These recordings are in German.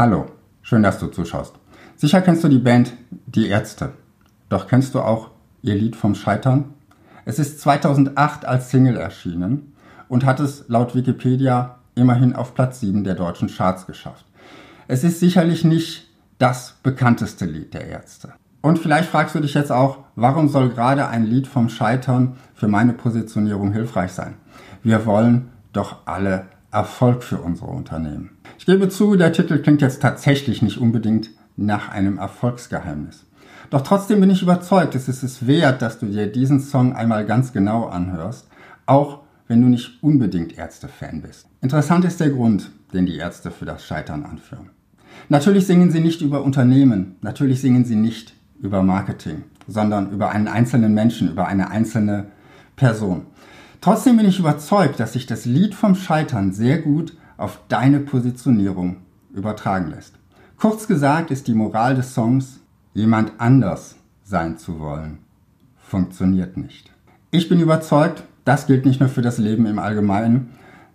Hallo, schön, dass du zuschaust. Sicher kennst du die Band Die Ärzte. Doch kennst du auch ihr Lied vom Scheitern? Es ist 2008 als Single erschienen und hat es laut Wikipedia immerhin auf Platz 7 der deutschen Charts geschafft. Es ist sicherlich nicht das bekannteste Lied der Ärzte. Und vielleicht fragst du dich jetzt auch, warum soll gerade ein Lied vom Scheitern für meine Positionierung hilfreich sein? Wir wollen doch alle Erfolg für unsere Unternehmen. Ich gebe zu, der Titel klingt jetzt tatsächlich nicht unbedingt nach einem Erfolgsgeheimnis. Doch trotzdem bin ich überzeugt, es ist es wert, dass du dir diesen Song einmal ganz genau anhörst, auch wenn du nicht unbedingt Ärzte-Fan bist. Interessant ist der Grund, den die Ärzte für das Scheitern anführen. Natürlich singen sie nicht über Unternehmen, natürlich singen sie nicht über Marketing, sondern über einen einzelnen Menschen, über eine einzelne Person. Trotzdem bin ich überzeugt, dass sich das Lied vom Scheitern sehr gut auf deine Positionierung übertragen lässt. Kurz gesagt ist die Moral des Songs, jemand anders sein zu wollen, funktioniert nicht. Ich bin überzeugt, das gilt nicht nur für das Leben im Allgemeinen,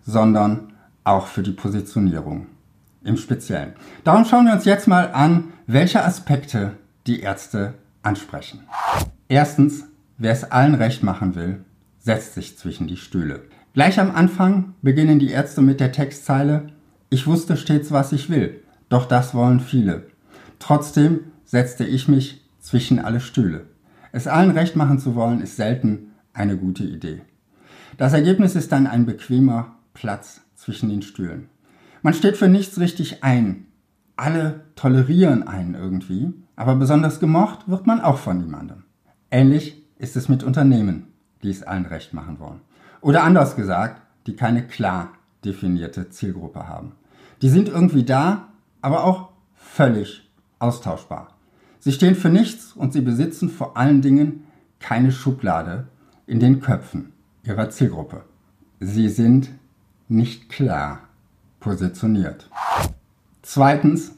sondern auch für die Positionierung im Speziellen. Darum schauen wir uns jetzt mal an, welche Aspekte die Ärzte ansprechen. Erstens, wer es allen recht machen will, setzt sich zwischen die Stühle. Gleich am Anfang beginnen die Ärzte mit der Textzeile Ich wusste stets, was ich will, doch das wollen viele. Trotzdem setzte ich mich zwischen alle Stühle. Es allen recht machen zu wollen, ist selten eine gute Idee. Das Ergebnis ist dann ein bequemer Platz zwischen den Stühlen. Man steht für nichts richtig ein. Alle tolerieren einen irgendwie, aber besonders gemocht wird man auch von niemandem. Ähnlich ist es mit Unternehmen die es allen recht machen wollen. Oder anders gesagt, die keine klar definierte Zielgruppe haben. Die sind irgendwie da, aber auch völlig austauschbar. Sie stehen für nichts und sie besitzen vor allen Dingen keine Schublade in den Köpfen ihrer Zielgruppe. Sie sind nicht klar positioniert. Zweitens,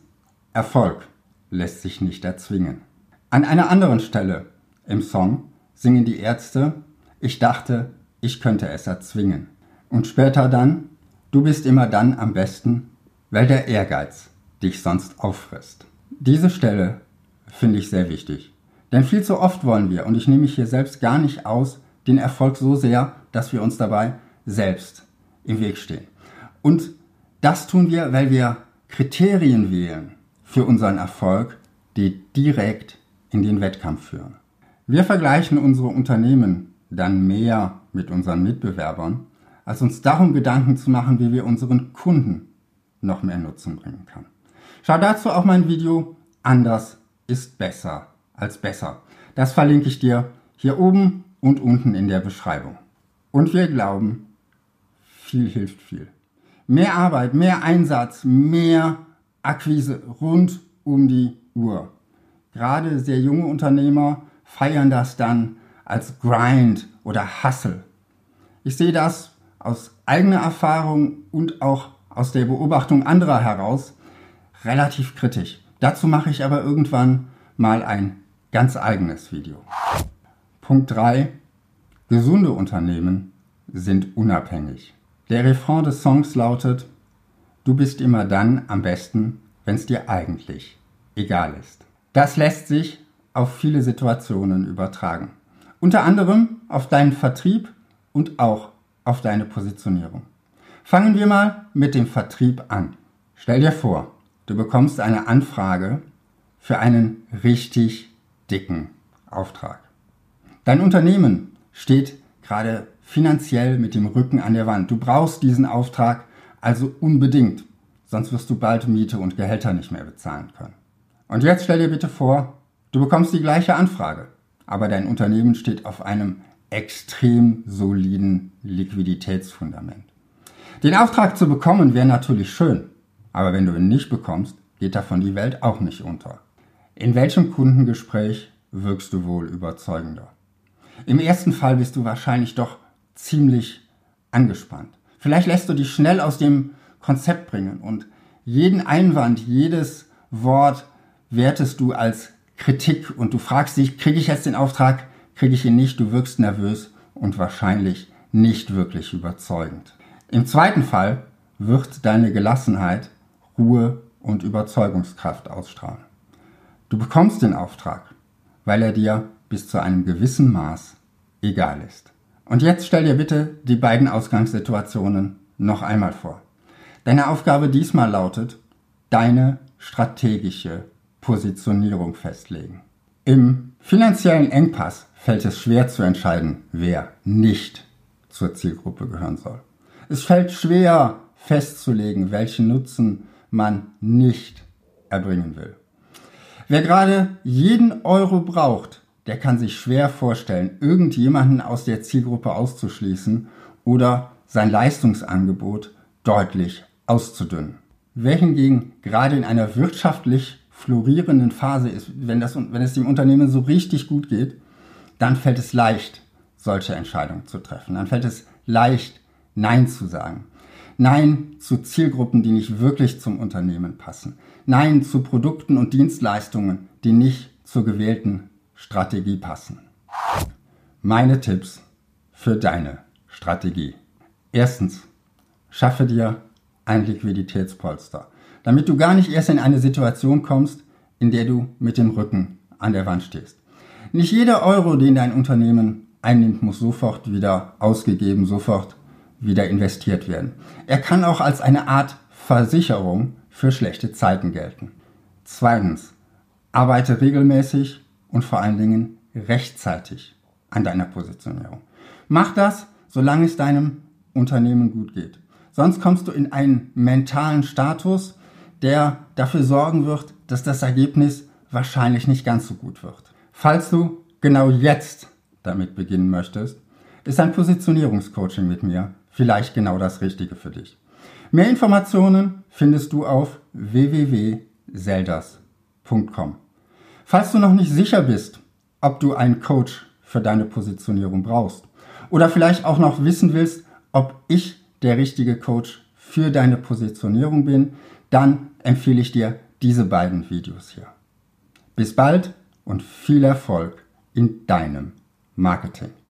Erfolg lässt sich nicht erzwingen. An einer anderen Stelle im Song singen die Ärzte ich dachte, ich könnte es erzwingen. Und später dann, du bist immer dann am besten, weil der Ehrgeiz dich sonst auffrisst. Diese Stelle finde ich sehr wichtig. Denn viel zu oft wollen wir, und ich nehme mich hier selbst gar nicht aus, den Erfolg so sehr, dass wir uns dabei selbst im Weg stehen. Und das tun wir, weil wir Kriterien wählen für unseren Erfolg, die direkt in den Wettkampf führen. Wir vergleichen unsere Unternehmen dann mehr mit unseren Mitbewerbern, als uns darum Gedanken zu machen, wie wir unseren Kunden noch mehr Nutzen bringen können. Schau dazu auch mein Video Anders ist besser als besser. Das verlinke ich dir hier oben und unten in der Beschreibung. Und wir glauben, viel hilft viel. Mehr Arbeit, mehr Einsatz, mehr Akquise rund um die Uhr. Gerade sehr junge Unternehmer feiern das dann als Grind oder Hustle. Ich sehe das aus eigener Erfahrung und auch aus der Beobachtung anderer heraus relativ kritisch. Dazu mache ich aber irgendwann mal ein ganz eigenes Video. Punkt 3. Gesunde Unternehmen sind unabhängig. Der Refrain des Songs lautet, du bist immer dann am besten, wenn es dir eigentlich egal ist. Das lässt sich auf viele Situationen übertragen. Unter anderem auf deinen Vertrieb und auch auf deine Positionierung. Fangen wir mal mit dem Vertrieb an. Stell dir vor, du bekommst eine Anfrage für einen richtig dicken Auftrag. Dein Unternehmen steht gerade finanziell mit dem Rücken an der Wand. Du brauchst diesen Auftrag also unbedingt, sonst wirst du bald Miete und Gehälter nicht mehr bezahlen können. Und jetzt stell dir bitte vor, du bekommst die gleiche Anfrage aber dein Unternehmen steht auf einem extrem soliden Liquiditätsfundament. Den Auftrag zu bekommen wäre natürlich schön, aber wenn du ihn nicht bekommst, geht davon die Welt auch nicht unter. In welchem Kundengespräch wirkst du wohl überzeugender? Im ersten Fall bist du wahrscheinlich doch ziemlich angespannt. Vielleicht lässt du dich schnell aus dem Konzept bringen und jeden Einwand, jedes Wort wertest du als Kritik und du fragst dich, kriege ich jetzt den Auftrag, kriege ich ihn nicht, du wirkst nervös und wahrscheinlich nicht wirklich überzeugend. Im zweiten Fall wird deine Gelassenheit, Ruhe und Überzeugungskraft ausstrahlen. Du bekommst den Auftrag, weil er dir bis zu einem gewissen Maß egal ist. Und jetzt stell dir bitte die beiden Ausgangssituationen noch einmal vor. Deine Aufgabe diesmal lautet, deine strategische Positionierung festlegen. Im finanziellen Engpass fällt es schwer zu entscheiden, wer nicht zur Zielgruppe gehören soll. Es fällt schwer festzulegen, welchen Nutzen man nicht erbringen will. Wer gerade jeden Euro braucht, der kann sich schwer vorstellen, irgendjemanden aus der Zielgruppe auszuschließen oder sein Leistungsangebot deutlich auszudünnen. Wer hingegen gerade in einer wirtschaftlich florierenden Phase ist, wenn, das, wenn es dem Unternehmen so richtig gut geht, dann fällt es leicht, solche Entscheidungen zu treffen. Dann fällt es leicht, Nein zu sagen. Nein zu Zielgruppen, die nicht wirklich zum Unternehmen passen. Nein zu Produkten und Dienstleistungen, die nicht zur gewählten Strategie passen. Meine Tipps für deine Strategie. Erstens, schaffe dir ein Liquiditätspolster, damit du gar nicht erst in eine Situation kommst, in der du mit dem Rücken an der Wand stehst. Nicht jeder Euro, den dein Unternehmen einnimmt, muss sofort wieder ausgegeben, sofort wieder investiert werden. Er kann auch als eine Art Versicherung für schlechte Zeiten gelten. Zweitens, arbeite regelmäßig und vor allen Dingen rechtzeitig an deiner Positionierung. Mach das, solange es deinem Unternehmen gut geht. Sonst kommst du in einen mentalen Status, der dafür sorgen wird, dass das Ergebnis wahrscheinlich nicht ganz so gut wird. Falls du genau jetzt damit beginnen möchtest, ist ein Positionierungscoaching mit mir vielleicht genau das Richtige für dich. Mehr Informationen findest du auf www.seldas.com. Falls du noch nicht sicher bist, ob du einen Coach für deine Positionierung brauchst oder vielleicht auch noch wissen willst, ob ich der richtige Coach für deine Positionierung bin, dann empfehle ich dir diese beiden Videos hier. Bis bald und viel Erfolg in deinem Marketing.